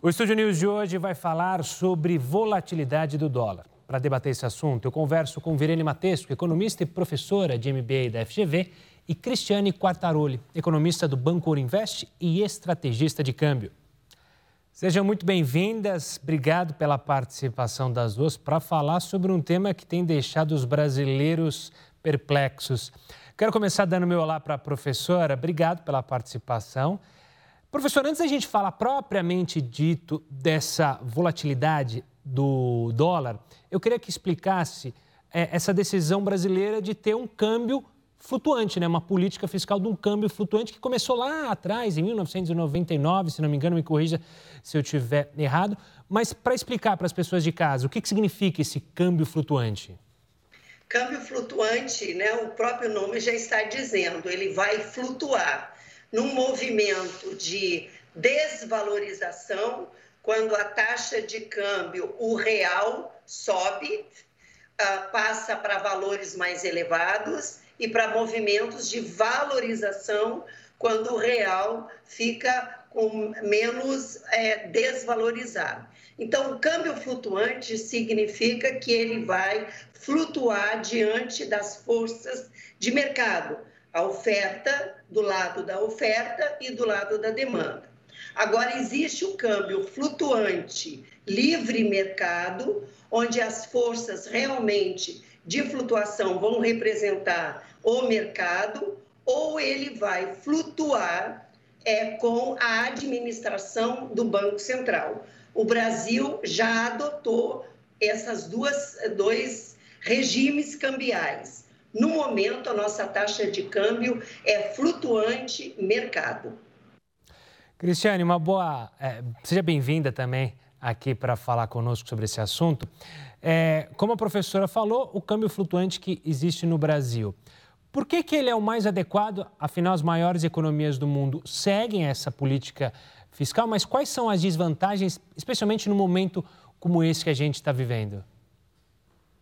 O Estúdio News de hoje vai falar sobre volatilidade do dólar. Para debater esse assunto, eu converso com Virene Matesco, economista e professora de MBA da FGV, e Cristiane Quartaroli, economista do Banco Invest e estrategista de câmbio. Sejam muito bem-vindas. Obrigado pela participação das duas para falar sobre um tema que tem deixado os brasileiros perplexos. Quero começar dando meu olá para a professora. Obrigado pela participação. Professor, antes da gente falar propriamente dito dessa volatilidade do dólar, eu queria que explicasse é, essa decisão brasileira de ter um câmbio flutuante, né? uma política fiscal de um câmbio flutuante que começou lá atrás, em 1999, se não me engano, me corrija se eu estiver errado. Mas para explicar para as pessoas de casa, o que, que significa esse câmbio flutuante? Câmbio flutuante, né, o próprio nome já está dizendo, ele vai flutuar num movimento de desvalorização, quando a taxa de câmbio, o real, sobe, uh, passa para valores mais elevados e para movimentos de valorização, quando o real fica com menos é, desvalorizado. Então, o câmbio flutuante significa que ele vai flutuar diante das forças de mercado a oferta do lado da oferta e do lado da demanda. Agora, existe o câmbio flutuante livre mercado, onde as forças realmente de flutuação vão representar o mercado, ou ele vai flutuar é, com a administração do Banco Central. O Brasil já adotou essas duas dois regimes cambiais no momento, a nossa taxa de câmbio é flutuante mercado. Cristiane, uma boa. É, seja bem-vinda também aqui para falar conosco sobre esse assunto. É, como a professora falou, o câmbio flutuante que existe no Brasil. Por que, que ele é o mais adequado? Afinal, as maiores economias do mundo seguem essa política fiscal, mas quais são as desvantagens, especialmente no momento como esse que a gente está vivendo?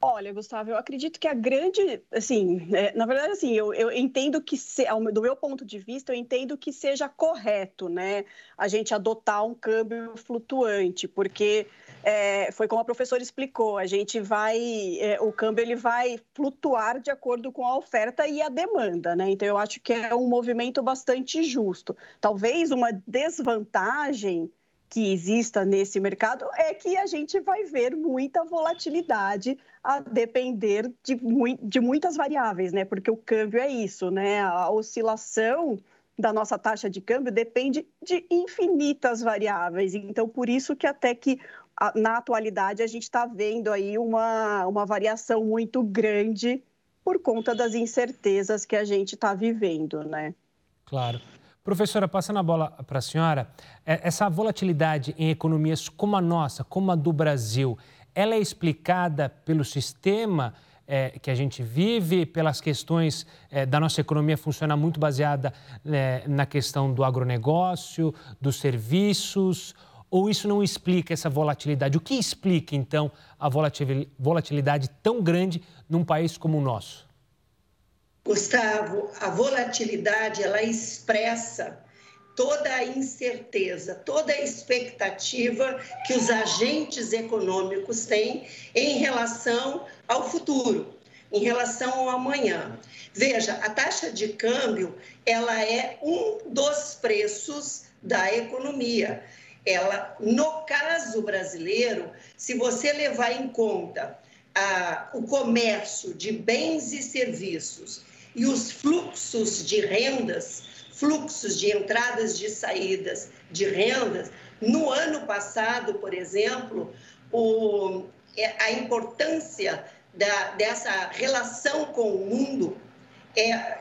Olha, Gustavo, eu acredito que a grande, assim, é, na verdade, assim, eu, eu entendo que, se, do meu ponto de vista, eu entendo que seja correto, né, a gente adotar um câmbio flutuante, porque é, foi como a professora explicou, a gente vai, é, o câmbio ele vai flutuar de acordo com a oferta e a demanda, né? Então eu acho que é um movimento bastante justo. Talvez uma desvantagem que exista nesse mercado é que a gente vai ver muita volatilidade a depender de, de muitas variáveis, né? Porque o câmbio é isso, né? A oscilação da nossa taxa de câmbio depende de infinitas variáveis. Então, por isso que até que na atualidade a gente está vendo aí uma, uma variação muito grande por conta das incertezas que a gente está vivendo, né? Claro. Professora, passando a bola para a senhora, é, essa volatilidade em economias como a nossa, como a do Brasil, ela é explicada pelo sistema é, que a gente vive, pelas questões é, da nossa economia funcionar muito baseada é, na questão do agronegócio, dos serviços, ou isso não explica essa volatilidade? O que explica, então, a volatilidade tão grande num país como o nosso? Gustavo, a volatilidade ela expressa toda a incerteza, toda a expectativa que os agentes econômicos têm em relação ao futuro, em relação ao amanhã. Veja, a taxa de câmbio, ela é um dos preços da economia. Ela, no caso brasileiro, se você levar em conta ah, o comércio de bens e serviços e os fluxos de rendas, fluxos de entradas e saídas de rendas, no ano passado, por exemplo, o, é, a importância da, dessa relação com o mundo é,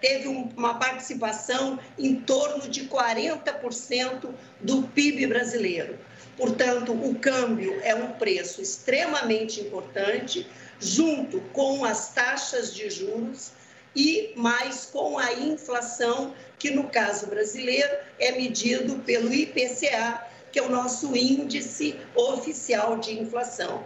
teve uma participação em torno de 40% do PIB brasileiro. Portanto, o câmbio é um preço extremamente importante, junto com as taxas de juros e mais com a inflação, que no caso brasileiro é medido pelo IPCA, que é o nosso índice oficial de inflação.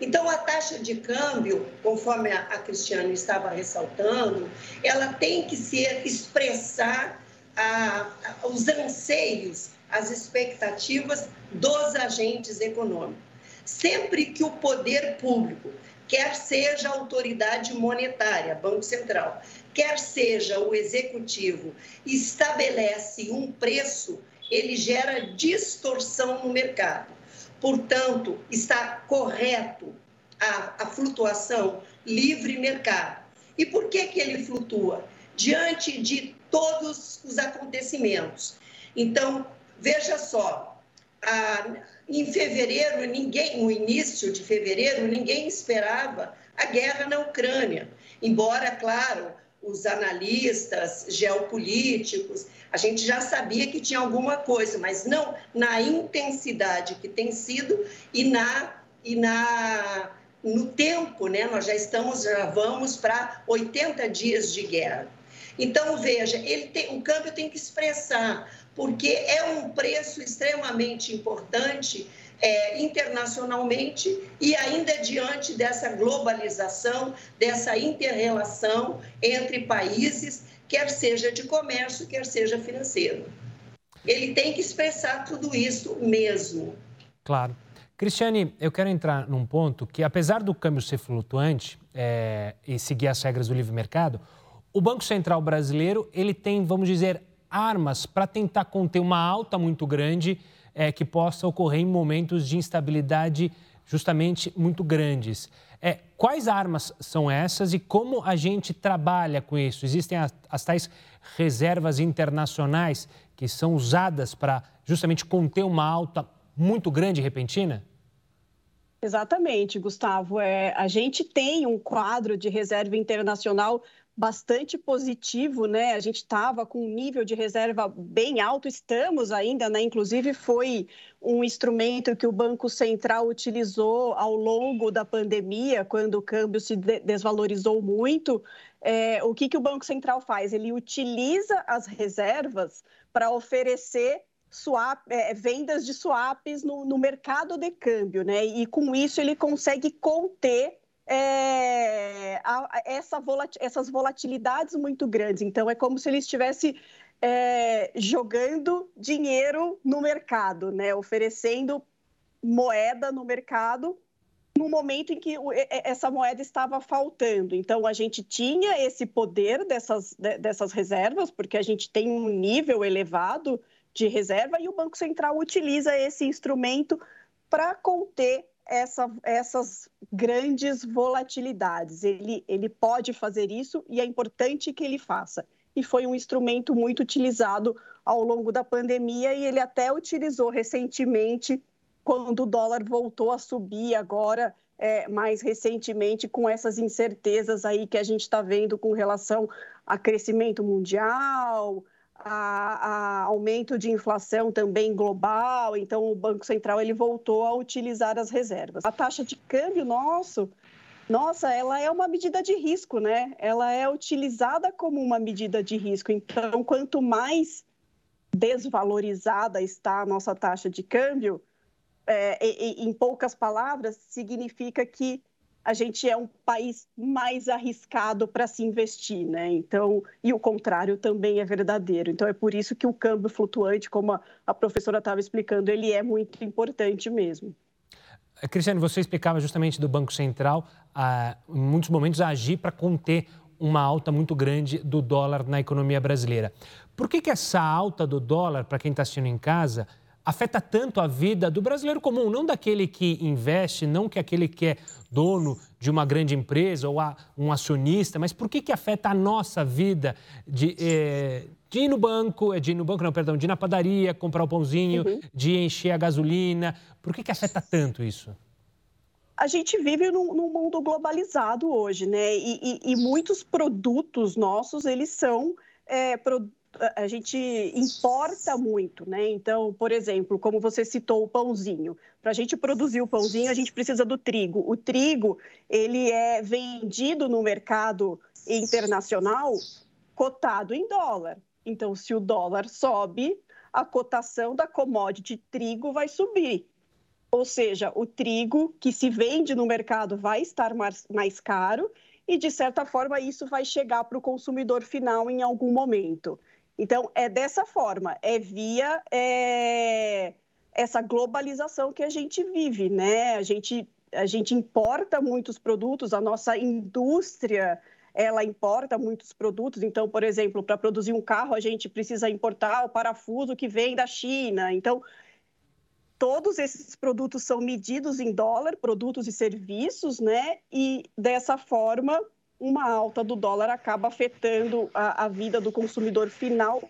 Então, a taxa de câmbio, conforme a, Cristiane estava ressaltando, ela tem que ser expressar a, a, os anseios, as expectativas dos agentes econômicos. Sempre que o poder público, quer seja a autoridade monetária, Banco Central, quer seja o executivo, estabelece um preço, ele gera distorção no mercado. Portanto, está correto a, a flutuação livre mercado. E por que, que ele flutua? Diante de todos os acontecimentos. Então, veja só, a, em fevereiro, ninguém, no início de fevereiro, ninguém esperava a guerra na Ucrânia. Embora, claro, os analistas geopolíticos, a gente já sabia que tinha alguma coisa, mas não na intensidade que tem sido e na e na no tempo, né? Nós já estamos já vamos para 80 dias de guerra. Então veja, ele tem, o câmbio tem que expressar porque é um preço extremamente importante é, internacionalmente e ainda diante dessa globalização, dessa interrelação entre países, quer seja de comércio, quer seja financeiro. Ele tem que expressar tudo isso mesmo. Claro. Cristiane, eu quero entrar num ponto que, apesar do câmbio ser flutuante é, e seguir as regras do livre mercado, o Banco Central brasileiro ele tem, vamos dizer, armas para tentar conter uma alta muito grande é, que possa ocorrer em momentos de instabilidade justamente muito grandes. É, quais armas são essas e como a gente trabalha com isso? Existem as, as tais reservas internacionais que são usadas para justamente conter uma alta muito grande e repentina? Exatamente, Gustavo. É, a gente tem um quadro de reserva internacional bastante positivo, né? A gente estava com um nível de reserva bem alto, estamos ainda, né? Inclusive foi um instrumento que o Banco Central utilizou ao longo da pandemia, quando o câmbio se desvalorizou muito. É, o que, que o Banco Central faz? Ele utiliza as reservas para oferecer swap, é, vendas de swaps no, no mercado de câmbio, né? E com isso ele consegue conter é, essa volat, essas volatilidades muito grandes. Então, é como se ele estivesse é, jogando dinheiro no mercado, né? oferecendo moeda no mercado no momento em que essa moeda estava faltando. Então, a gente tinha esse poder dessas, dessas reservas, porque a gente tem um nível elevado de reserva e o Banco Central utiliza esse instrumento para conter essa, essas grandes volatilidades. Ele, ele pode fazer isso e é importante que ele faça. E foi um instrumento muito utilizado ao longo da pandemia e ele até utilizou recentemente quando o dólar voltou a subir agora é, mais recentemente com essas incertezas aí que a gente está vendo com relação a crescimento mundial, a, a, aumento de inflação também global, então o Banco Central ele voltou a utilizar as reservas. A taxa de câmbio nosso, nossa, ela é uma medida de risco, né? Ela é utilizada como uma medida de risco. Então, quanto mais desvalorizada está a nossa taxa de câmbio, é, em poucas palavras, significa que a gente é um país mais arriscado para se investir, né? Então, e o contrário também é verdadeiro. Então, é por isso que o câmbio flutuante, como a, a professora estava explicando, ele é muito importante mesmo. Eh, Cristiane, você explicava justamente do Banco Central, ah, em muitos momentos, agir para conter uma alta muito grande do dólar na economia brasileira. Por que, que essa alta do dólar, para quem está assistindo em casa, afeta tanto a vida do brasileiro comum, não daquele que investe, não que aquele que é dono de uma grande empresa ou um acionista, mas por que, que afeta a nossa vida de, é, de ir no banco, eh, de ir no banco, não, perdão, de ir na padaria, comprar o pãozinho, uhum. de encher a gasolina? Por que, que afeta tanto isso? a gente vive num, num, mundo globalizado hoje, né? E, e, e, muitos produtos nossos, eles são é, a gente importa muito, né? Então, por exemplo, como você citou o pãozinho, para a gente produzir o pãozinho, a gente precisa do trigo. O trigo ele é vendido no mercado internacional cotado em dólar. Então, se o dólar sobe, a cotação da commodity trigo vai subir. Ou seja, o trigo que se vende no mercado vai estar mais, caro e, de certa forma, isso vai chegar para o consumidor final em algum momento. Então, é dessa forma, é via é, essa globalização que a gente vive, né? A gente, a gente importa muitos produtos, a nossa indústria ela importa muitos produtos. Então, por exemplo, para produzir um carro, a gente precisa importar o parafuso que vem da China. Então, todos esses produtos são medidos em dólar, produtos e serviços, né? E dessa forma, uma alta do dólar acaba afetando a, a vida do consumidor final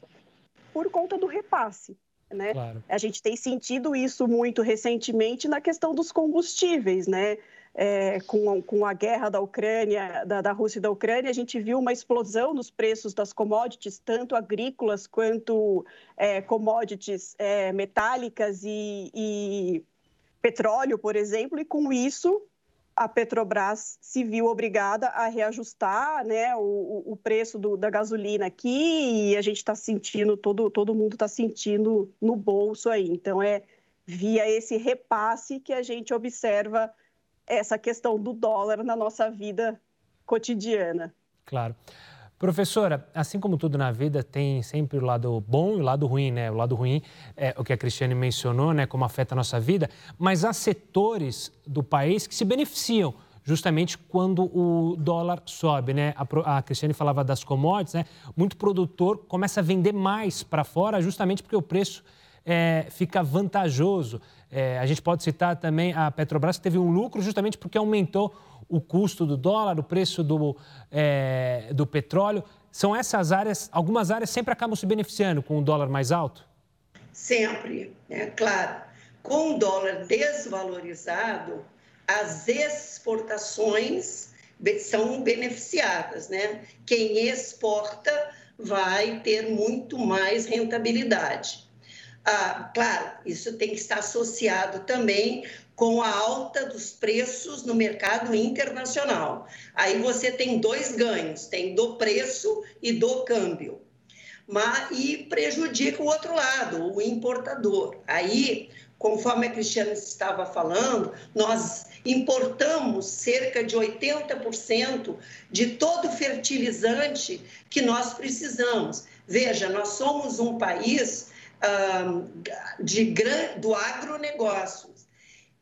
por conta do repasse. Né? Claro. A gente tem sentido isso muito recentemente na questão dos combustíveis, né? é, com, com a guerra da Ucrânia, da, da Rússia e da Ucrânia, a gente viu uma explosão nos preços das commodities, tanto agrícolas quanto é, commodities é, metálicas e, e petróleo, por exemplo, e com isso a Petrobras se viu obrigada a reajustar né, o, o preço do, da gasolina aqui e a gente está sentindo, todo, todo mundo está sentindo no bolso aí. Então, é via esse repasse que a gente observa essa questão do dólar na nossa vida cotidiana. Claro. Professora, assim como tudo na vida, tem sempre o lado bom e o lado ruim, né? O lado ruim é o que a Cristiane mencionou, né? Como afeta a nossa vida, mas há setores do país que se beneficiam justamente quando o dólar sobe, né? A, a Cristiane falava das commodities, né? Muito produtor começa a vender mais para fora justamente porque o preço é, fica vantajoso. É, a gente pode citar também a Petrobras, que teve um lucro justamente porque aumentou o custo do dólar, o preço do, é, do petróleo. São essas áreas, algumas áreas sempre acabam se beneficiando com o dólar mais alto? Sempre, é claro. Com o dólar desvalorizado, as exportações são beneficiadas, né? Quem exporta vai ter muito mais rentabilidade. Ah, claro, isso tem que estar associado também com a alta dos preços no mercado internacional. Aí você tem dois ganhos, tem do preço e do câmbio. Mas, e prejudica o outro lado, o importador. Aí, conforme a Cristiana estava falando, nós importamos cerca de 80% de todo fertilizante que nós precisamos. Veja, nós somos um país de, do agronegócio.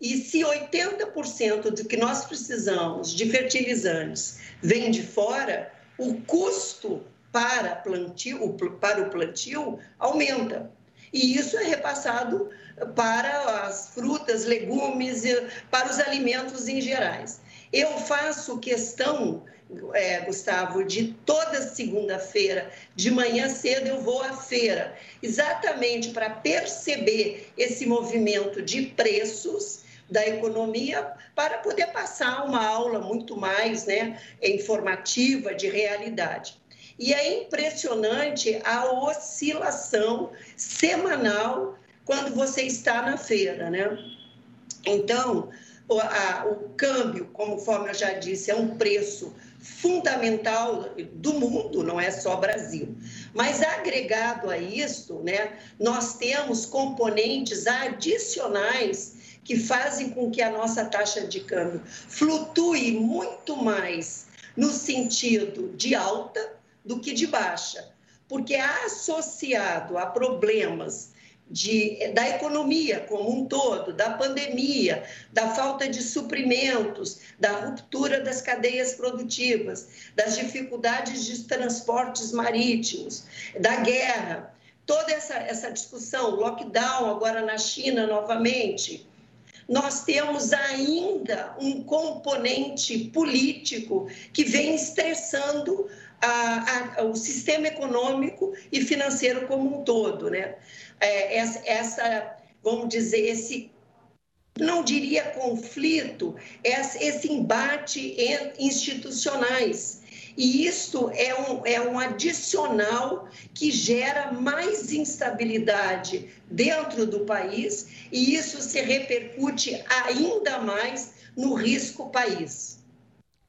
E se 80% do que nós precisamos de fertilizantes vem de fora, o custo para, plantio, para o plantio aumenta. E isso é repassado para as frutas, legumes, para os alimentos em gerais. Eu faço questão é, Gustavo, de toda segunda-feira, de manhã cedo, eu vou à feira, exatamente para perceber esse movimento de preços da economia, para poder passar uma aula muito mais né, informativa, de realidade. E é impressionante a oscilação semanal quando você está na feira, né? Então, o, a, o câmbio, conforme eu já disse, é um preço fundamental do mundo, não é só Brasil. Mas agregado a isso, né, nós temos componentes adicionais que fazem com que a nossa taxa de câmbio flutue muito mais no sentido de alta do que de baixa, porque associado a problemas de, da economia como um todo, da pandemia, da falta de suprimentos, da ruptura das cadeias produtivas, das dificuldades de transportes marítimos, da guerra, toda essa, essa discussão, lockdown agora na China novamente, nós temos ainda um componente político que vem estressando a, a, o sistema econômico e financeiro como um todo, né? É, essa, vamos dizer, esse não diria conflito, esse embate institucionais. E isto é um, é um adicional que gera mais instabilidade dentro do país e isso se repercute ainda mais no risco país.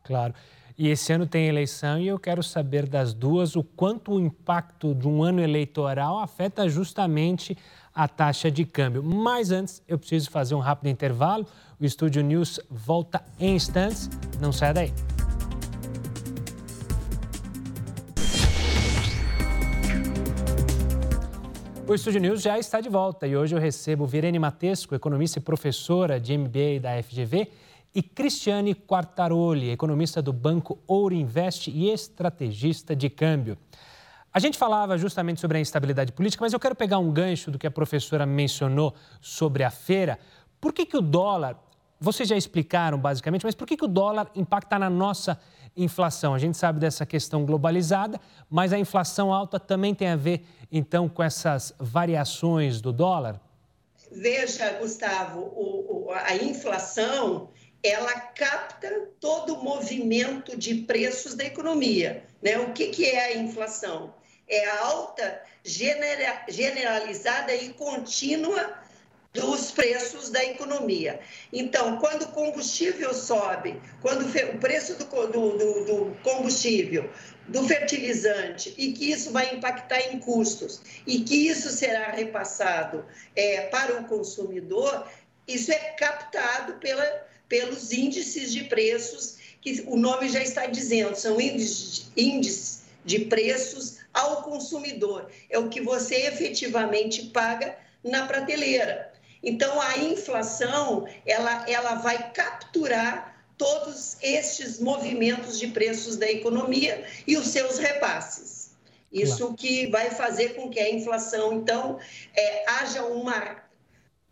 Claro. E esse ano tem eleição e eu quero saber das duas o quanto o impacto de um ano eleitoral afeta justamente a taxa de câmbio. Mas antes, eu preciso fazer um rápido intervalo. O Estúdio News volta em instantes. Não saia daí. O Estúdio News já está de volta e hoje eu recebo Virene Matesco, economista e professora de MBA da FGV, e Cristiane Quartaroli, economista do Banco Ouro Invest e estrategista de câmbio. A gente falava justamente sobre a instabilidade política, mas eu quero pegar um gancho do que a professora mencionou sobre a feira. Por que, que o dólar, vocês já explicaram basicamente, mas por que, que o dólar impacta na nossa inflação? A gente sabe dessa questão globalizada, mas a inflação alta também tem a ver, então, com essas variações do dólar? Veja, Gustavo, o, o, a inflação ela capta todo o movimento de preços da economia. Né? O que, que é a inflação? É a alta genera, generalizada e contínua dos preços da economia. Então, quando o combustível sobe, quando o preço do, do, do, combustível, do fertilizante, e que isso vai impactar em custos, e que isso será repassado é, para o consumidor, isso é captado pela, pelos índices de preços, que o nome já está dizendo, são índices de preços ao consumidor. É o que você efetivamente paga na prateleira. Então, a inflação, ela, ela vai capturar todos estes movimentos de preços da economia e os seus repasses. Isso que vai fazer com que a inflação, então, é, haja uma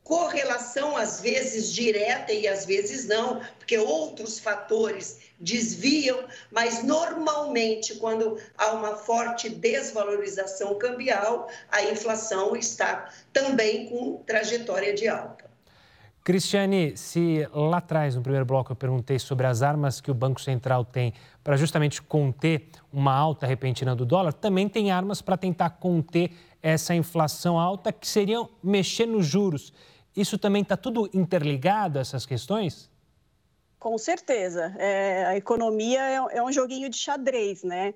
correlação, às vezes direta e às vezes não, porque outros fatores desviam, mas normalmente, quando há uma forte desvalorização cambial, a inflação está também com trajetória de alta. Cristiane, se lá atrás, no primeiro bloco, eu perguntei sobre as armas que o Banco Central tem para justamente conter uma alta repentina do dólar, também tem armas para tentar conter essa inflação alta, que seriam mexer nos juros. Isso também está tudo interligado, essas questões? Com certeza. É, a economia é, é, um joguinho de xadrez, né?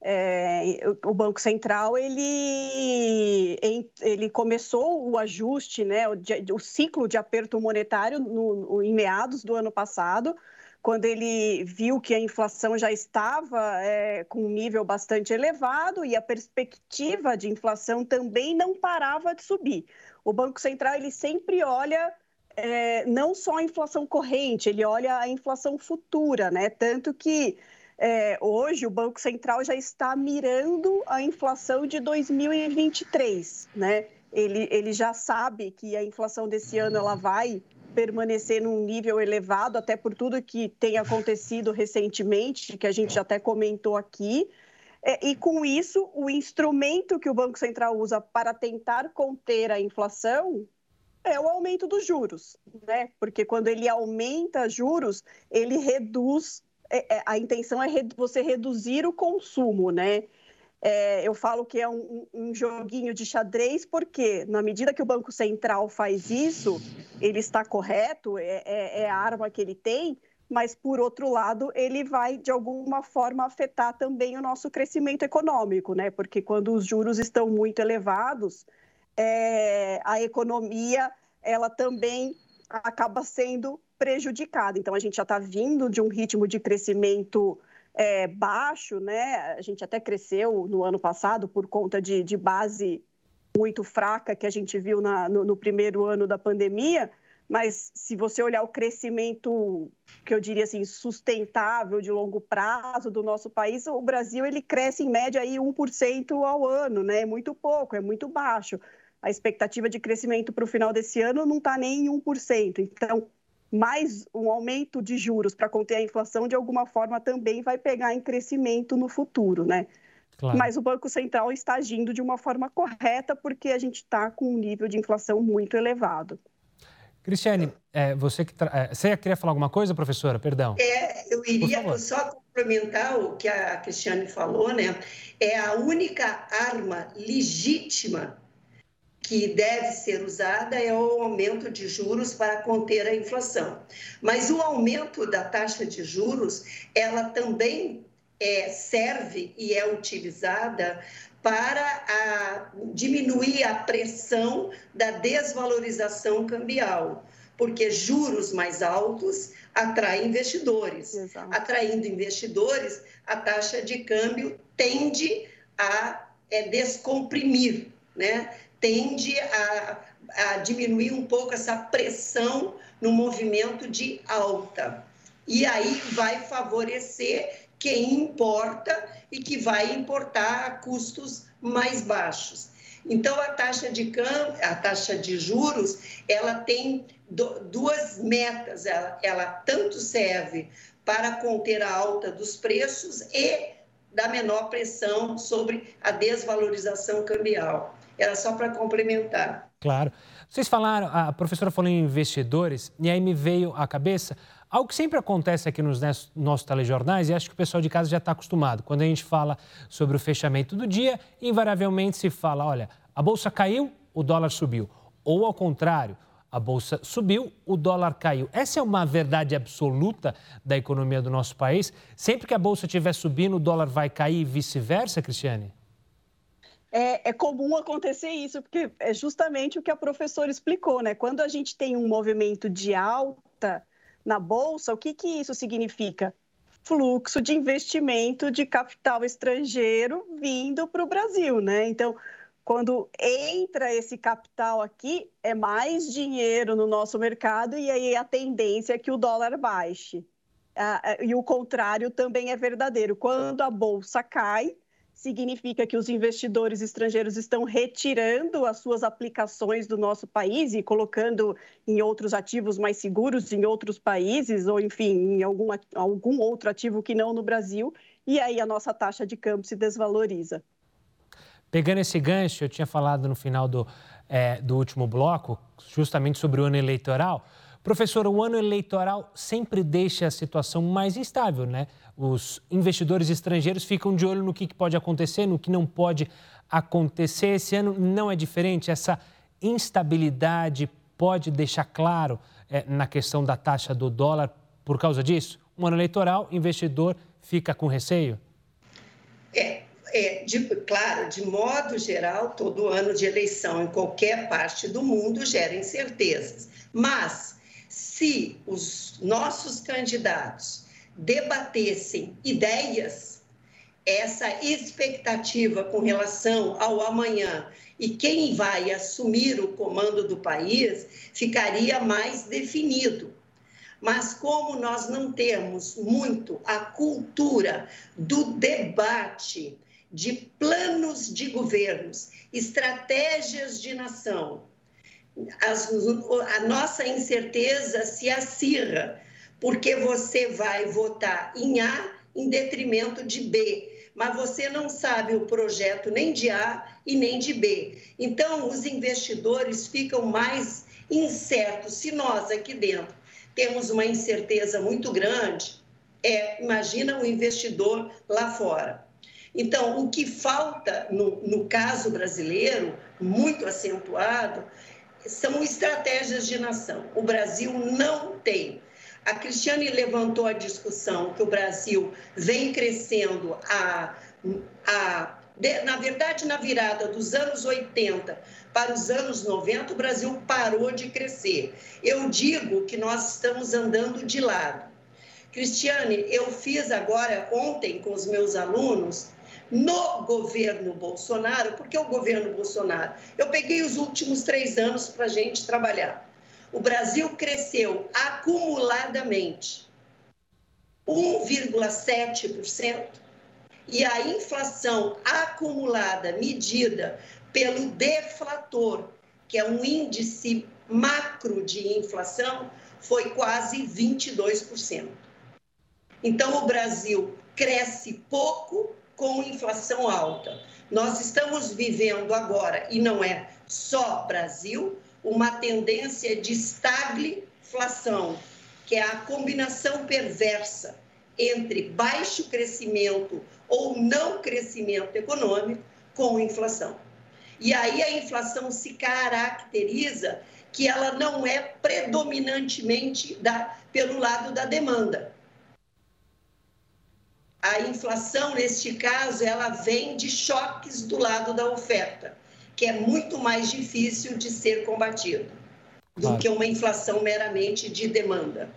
É, o Banco Central ele, ele começou o ajuste, né, o, o ciclo de aperto monetário no, em meados do ano passado, quando ele viu que a inflação já estava é, com um nível bastante elevado e a perspectiva de inflação também não parava de subir o Banco Central ele sempre olha é, não só a inflação corrente, ele olha a inflação futura, né? Tanto que é, hoje o Banco Central já está mirando a inflação de 2023, né? Ele, ele já sabe que a inflação desse ano ela vai permanecer num nível elevado, até por tudo que tem acontecido recentemente, que a gente até comentou aqui. É, e com isso, o instrumento que o Banco Central usa para tentar conter a inflação é o aumento dos juros, né? Porque quando ele aumenta juros, ele reduz. É, é, a intenção é você reduzir o consumo, né? É, eu falo que é um, um, joguinho de xadrez, porque na medida que o Banco Central faz isso, ele está correto, é, é, é a arma que ele tem, mas por outro lado, ele vai de alguma forma afetar também o nosso crescimento econômico, né? Porque quando os juros estão muito elevados, é, a economia ela também acaba sendo prejudicada. Então a gente já está vindo de um ritmo de crescimento é, baixo, né? A gente até cresceu no ano passado por conta de, de base muito fraca que a gente viu na, no, no primeiro ano da pandemia mas se você olhar o crescimento que eu diria assim sustentável de longo prazo do nosso país, o Brasil ele cresce em média aí 1% ao ano, né? É muito pouco, é muito baixo. A expectativa de crescimento para o final desse ano não está nem em 1%. Então, mais um aumento de juros para conter a inflação de alguma forma também vai pegar em crescimento no futuro, né? Claro. Mas o Banco Central está agindo de uma forma correta porque a gente está com um nível de inflação muito elevado. Cristiane, é, você que tra... É, você queria falar alguma coisa, professora? Perdão. É, eu iria só complementar o que a Cristiane falou, né? É a única arma legítima que deve ser usada é o aumento de juros para conter a inflação. Mas o aumento da taxa de juros, ela também é, serve e é utilizada para a, diminuir a pressão da desvalorização cambial, porque juros mais altos atraem investidores. Exato. Atraindo investidores, a taxa de câmbio tende a é, descomprimir, né? Tende a, a diminuir um pouco essa pressão no movimento de alta. E aí vai favorecer quem importa e que vai importar a custos mais baixos. Então a taxa de a taxa de juros, ela tem duas metas. Ela, ela tanto serve para conter a alta dos preços e da menor pressão sobre a desvalorização cambial. Era só para complementar. Claro. Vocês falaram, a professora falou em investidores, e aí me veio à cabeça algo que sempre acontece aqui nos nossos telejornais, e acho que o pessoal de casa já está acostumado. Quando a gente fala sobre o fechamento do dia, invariavelmente se fala: olha, a bolsa caiu, o dólar subiu. Ou ao contrário, a bolsa subiu, o dólar caiu. Essa é uma verdade absoluta da economia do nosso país? Sempre que a bolsa estiver subindo, o dólar vai cair e vice-versa, Cristiane? É, é, comum acontecer isso, porque é justamente o que a professora explicou, né? Quando a gente tem um movimento de alta na bolsa, o que, que isso significa? Fluxo de investimento de capital estrangeiro vindo para o Brasil, né? Então, quando entra esse capital aqui, é mais dinheiro no nosso mercado e aí a tendência é que o dólar baixe. Ah, e o contrário também é verdadeiro. Quando a bolsa cai, significa que os investidores estrangeiros estão retirando as suas aplicações do nosso país e colocando em outros ativos mais seguros em outros países, ou enfim, em algum, algum outro ativo que não no Brasil, e aí a nossa taxa de câmbio se desvaloriza. Pegando esse gancho, eu tinha falado no final do, é, do último bloco, justamente sobre o ano eleitoral. Professor, o ano eleitoral sempre deixa a situação mais instável, né? Os investidores estrangeiros ficam de olho no que pode acontecer, no que não pode acontecer. Esse ano não é diferente. Essa instabilidade pode deixar claro é, na questão da taxa do dólar por causa disso? Um ano eleitoral, investidor fica com receio? É, é, de, claro, de modo geral, todo ano de eleição em qualquer parte do mundo gera incertezas. Mas, se os nossos candidatos debatessem ideias, essa expectativa com relação ao amanhã e quem vai assumir o comando do país ficaria mais definido. Mas como nós não temos muito a cultura do debate, de planos de governos, estratégias de nação, as, a nossa incerteza se acirra, porque você vai votar em A em detrimento de B, mas você não sabe o projeto nem de A e nem de B. Então, os investidores ficam mais incertos. Se nós aqui dentro temos uma incerteza muito grande, é, imagina o investidor lá fora. Então, o que falta no, no caso brasileiro, muito acentuado, são estratégias de nação. O Brasil não tem. A Cristiane levantou a discussão que o Brasil vem crescendo a, a na verdade, na virada dos anos 80 para os anos 90, o Brasil parou de crescer. Eu digo que nós estamos andando de lado. Cristiane, eu fiz agora, ontem, com os meus alunos, no governo Bolsonaro, porque o governo Bolsonaro, eu peguei os últimos três anos para a gente trabalhar. O Brasil cresceu acumuladamente 1,7% e a inflação acumulada, medida pelo deflator, que é um índice macro de inflação, foi quase 22%. Então, o Brasil cresce pouco com inflação alta. Nós estamos vivendo agora, e não é só Brasil, uma tendência de estagflação, que é a combinação perversa entre baixo crescimento ou não crescimento econômico com inflação. E aí a inflação se caracteriza que ela não é predominantemente da, pelo lado da demanda a inflação, neste caso, ela vem de choques do lado da oferta, que é muito mais difícil de ser combatido do que uma inflação meramente de demanda.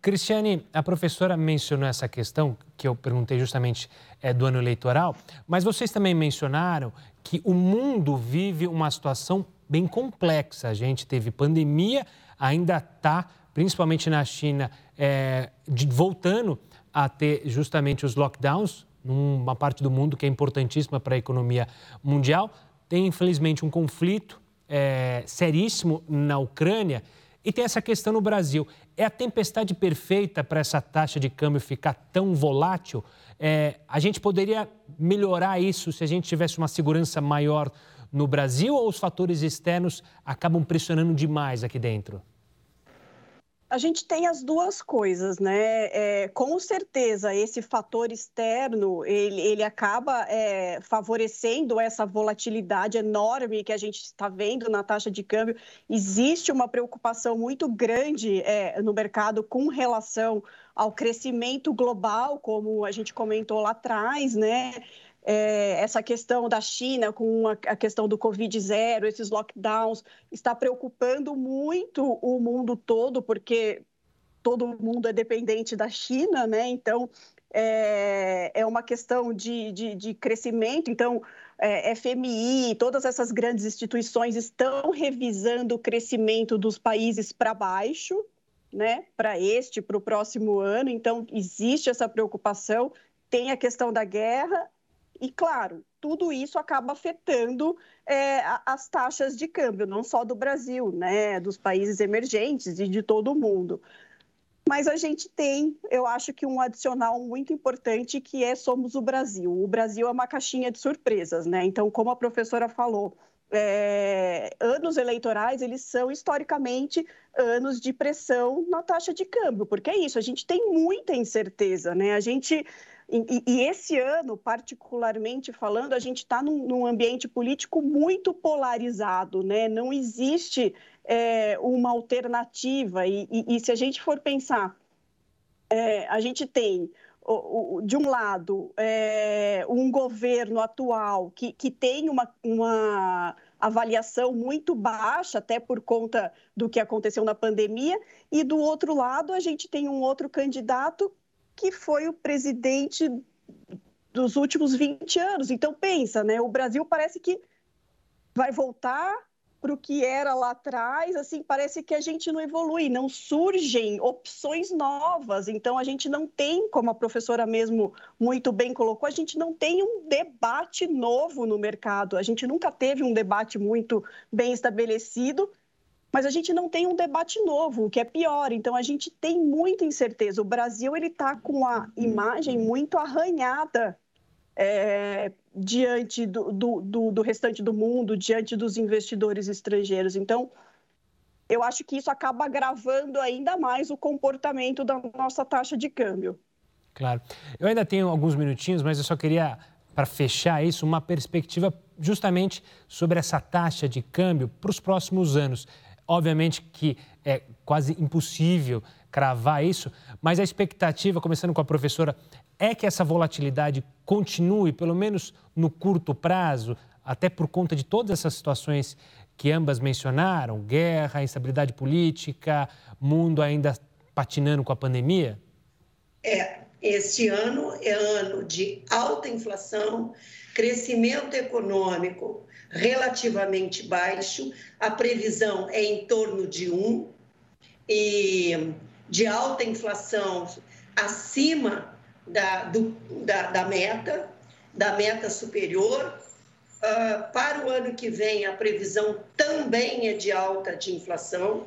Cristiane, a professora mencionou essa questão, que eu perguntei justamente é, do ano eleitoral, mas vocês também mencionaram que o mundo vive uma situação bem complexa. A gente teve pandemia, ainda está, principalmente na China, é, de, voltando a ter justamente os lockdowns, numa parte do mundo que é importantíssima para a economia mundial. Tem, infelizmente, um conflito é, seríssimo na Ucrânia e tem essa questão no Brasil. É a tempestade perfeita para essa taxa de câmbio ficar tão volátil? É, a gente poderia melhorar isso se a gente tivesse uma segurança maior no Brasil ou os fatores externos acabam pressionando demais aqui dentro? A gente tem as duas coisas, né? É, com certeza, esse fator externo ele, ele acaba é, favorecendo essa volatilidade enorme que a gente está vendo na taxa de câmbio. Existe uma preocupação muito grande é, no mercado com relação ao crescimento global, como a gente comentou lá atrás, né? É, essa questão da China com a, a questão do Covid zero, esses lockdowns, está preocupando muito o mundo todo, porque todo mundo é dependente da China, né? Então, é, é uma questão de, de, de crescimento. Então, é, FMI, todas essas grandes instituições estão revisando o crescimento dos países para baixo, né? Para este, para o próximo ano. Então, existe essa preocupação. Tem a questão da guerra e, claro, tudo isso acaba afetando é, as taxas de câmbio, não só do Brasil, né, dos países emergentes e de todo o mundo. Mas a gente tem, eu acho que um adicional muito importante que é somos o Brasil. O Brasil é uma caixinha de surpresas, né? Então, como a professora falou, é, anos eleitorais eles são historicamente anos de pressão na taxa de câmbio, porque é isso, a gente tem muita incerteza, né? A gente e, e, esse ano, particularmente falando, a gente está num, num, ambiente político muito polarizado, né? Não existe é, uma alternativa. E, e, e, se a gente for pensar, é, a gente tem de um lado, é, um governo atual que, que tem uma, uma avaliação muito baixa, até por conta do que aconteceu na pandemia, e do outro lado, a gente tem um outro candidato que foi o presidente dos últimos 20 anos. Então, pensa, né? O Brasil parece que vai voltar para o que era lá atrás, assim, parece que a gente não evolui, não surgem opções novas. Então, a gente não tem, como a professora mesmo muito bem colocou, a gente não tem um debate novo no mercado. A gente nunca teve um debate muito bem estabelecido mas a gente não tem um debate novo, o que é pior. Então a gente tem muita incerteza. O Brasil ele está com a imagem muito arranhada é, diante do, do, do, do restante do mundo, diante dos investidores estrangeiros. Então eu acho que isso acaba agravando ainda mais o comportamento da nossa taxa de câmbio. Claro. Eu ainda tenho alguns minutinhos, mas eu só queria, para fechar isso, uma perspectiva justamente sobre essa taxa de câmbio para os próximos anos. Obviamente que é quase impossível cravar isso, mas a expectativa, começando com a professora, é que essa volatilidade continue, pelo menos no curto prazo, até por conta de todas essas situações que ambas mencionaram guerra, instabilidade política, mundo ainda patinando com a pandemia? É, este ano é ano de alta inflação, crescimento econômico relativamente baixo, a previsão é em torno de 1, e de alta inflação acima da, do, da, da meta, da meta superior. Uh, para o ano que vem, a previsão também é de alta de inflação,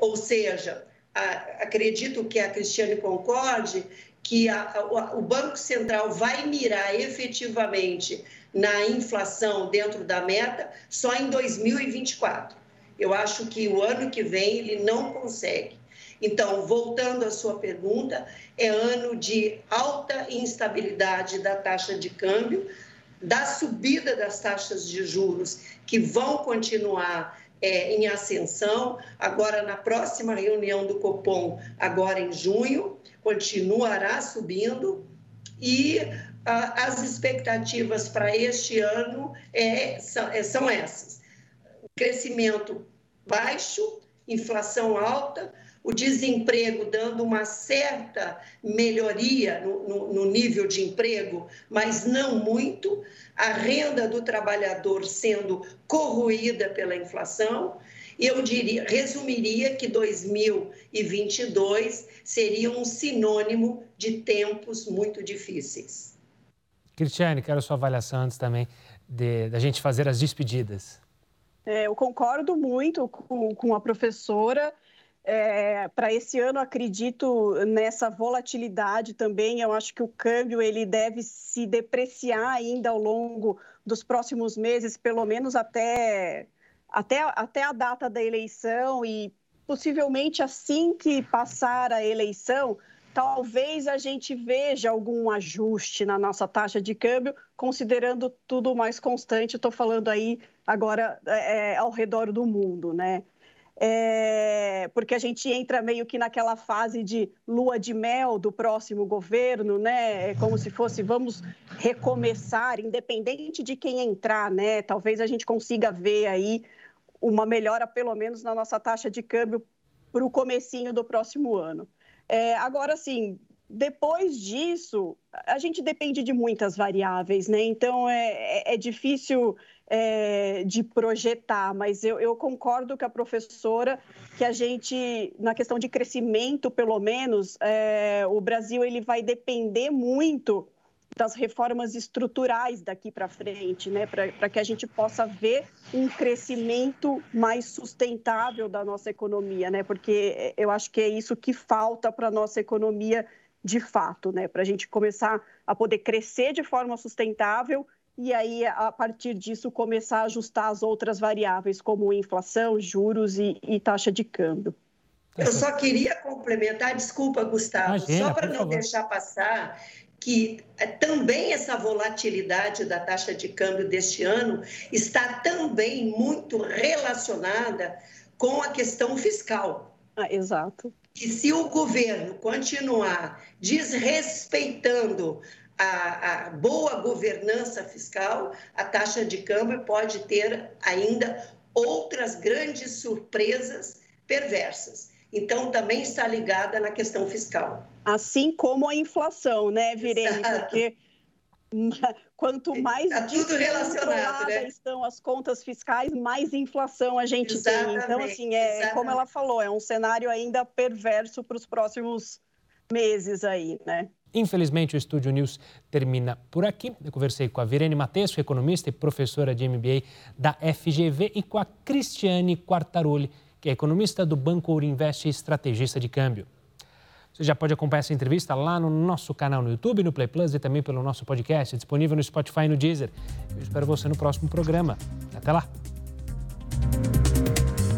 ou seja, a, acredito que a Cristiane concorde que a, a, o Banco Central vai mirar efetivamente na inflação dentro da meta só em 2024. Eu acho que o ano que vem ele não consegue. Então, voltando à sua pergunta, é ano de alta instabilidade da taxa de câmbio, da subida das taxas de juros, que vão continuar é, em ascensão. Agora, na próxima reunião do Copom, agora em junho, continuará subindo. E as expectativas para este ano é, são, é, são essas: crescimento baixo, inflação alta, o desemprego dando uma certa melhoria no, no, no, nível de emprego, mas não muito, a renda do trabalhador sendo corroída pela inflação. Eu diria, resumiria que 2022 seria um sinônimo de tempos muito difíceis. Cristiane, quero a sua avaliação antes também da gente fazer as despedidas. É, eu concordo muito com, com a professora. É, para esse ano acredito nessa volatilidade também. Eu acho que o câmbio ele deve se depreciar ainda ao longo dos próximos meses, pelo menos até, até, até a data da eleição e possivelmente assim que passar a eleição, talvez a gente veja algum ajuste na nossa taxa de câmbio, considerando tudo mais constante. Estou falando aí agora é, ao redor do mundo, né? é, porque a gente entra meio que naquela fase de lua de mel do próximo governo, né? É como se fosse vamos recomeçar, independente de quem entrar, né? Talvez a gente consiga ver aí uma melhora, pelo menos, na nossa taxa de câmbio para o comecinho do próximo ano. É, agora, sim, depois disso, a gente depende de muitas variáveis, né? Então é, é, é difícil é, de projetar, mas eu, eu, concordo com a professora que a gente, na questão de crescimento, pelo menos, é, o Brasil ele vai depender muito das reformas estruturais daqui para frente, né, para que a gente possa ver um crescimento mais sustentável da nossa economia, né, porque eu acho que é isso que falta para a nossa economia de fato, né, para a gente começar a poder crescer de forma sustentável e aí, a partir disso, começar a ajustar as outras variáveis, como inflação, juros e, e taxa de câmbio. Eu só queria complementar, desculpa, Gustavo, Imagina, só para não favor. deixar passar que é, também essa volatilidade da taxa de câmbio deste ano está também muito relacionada com a questão fiscal. Ah, exato. E se o governo continuar desrespeitando a, a, boa governança fiscal, a taxa de câmbio pode ter ainda outras grandes surpresas perversas. Então, também está ligada na questão fiscal. Assim como a inflação, né, Virene? Porque quanto mais tá tudo relacionado, né? estão as contas fiscais, mais inflação a gente Exatamente. tem. Então, assim, é como ela falou, é um cenário ainda perverso para os próximos meses aí, né? Infelizmente, o Estúdio News termina por aqui. Eu conversei com a Virene Matesco, economista e professora de MBA da FGV, e com a Cristiane Quartaroli, que é economista do Banco Ourinvest e estrategista de câmbio. Você já pode acompanhar essa entrevista lá no nosso canal no YouTube, no Play Plus e também pelo nosso podcast, disponível no Spotify e no Deezer. Eu espero você no próximo programa. Até lá!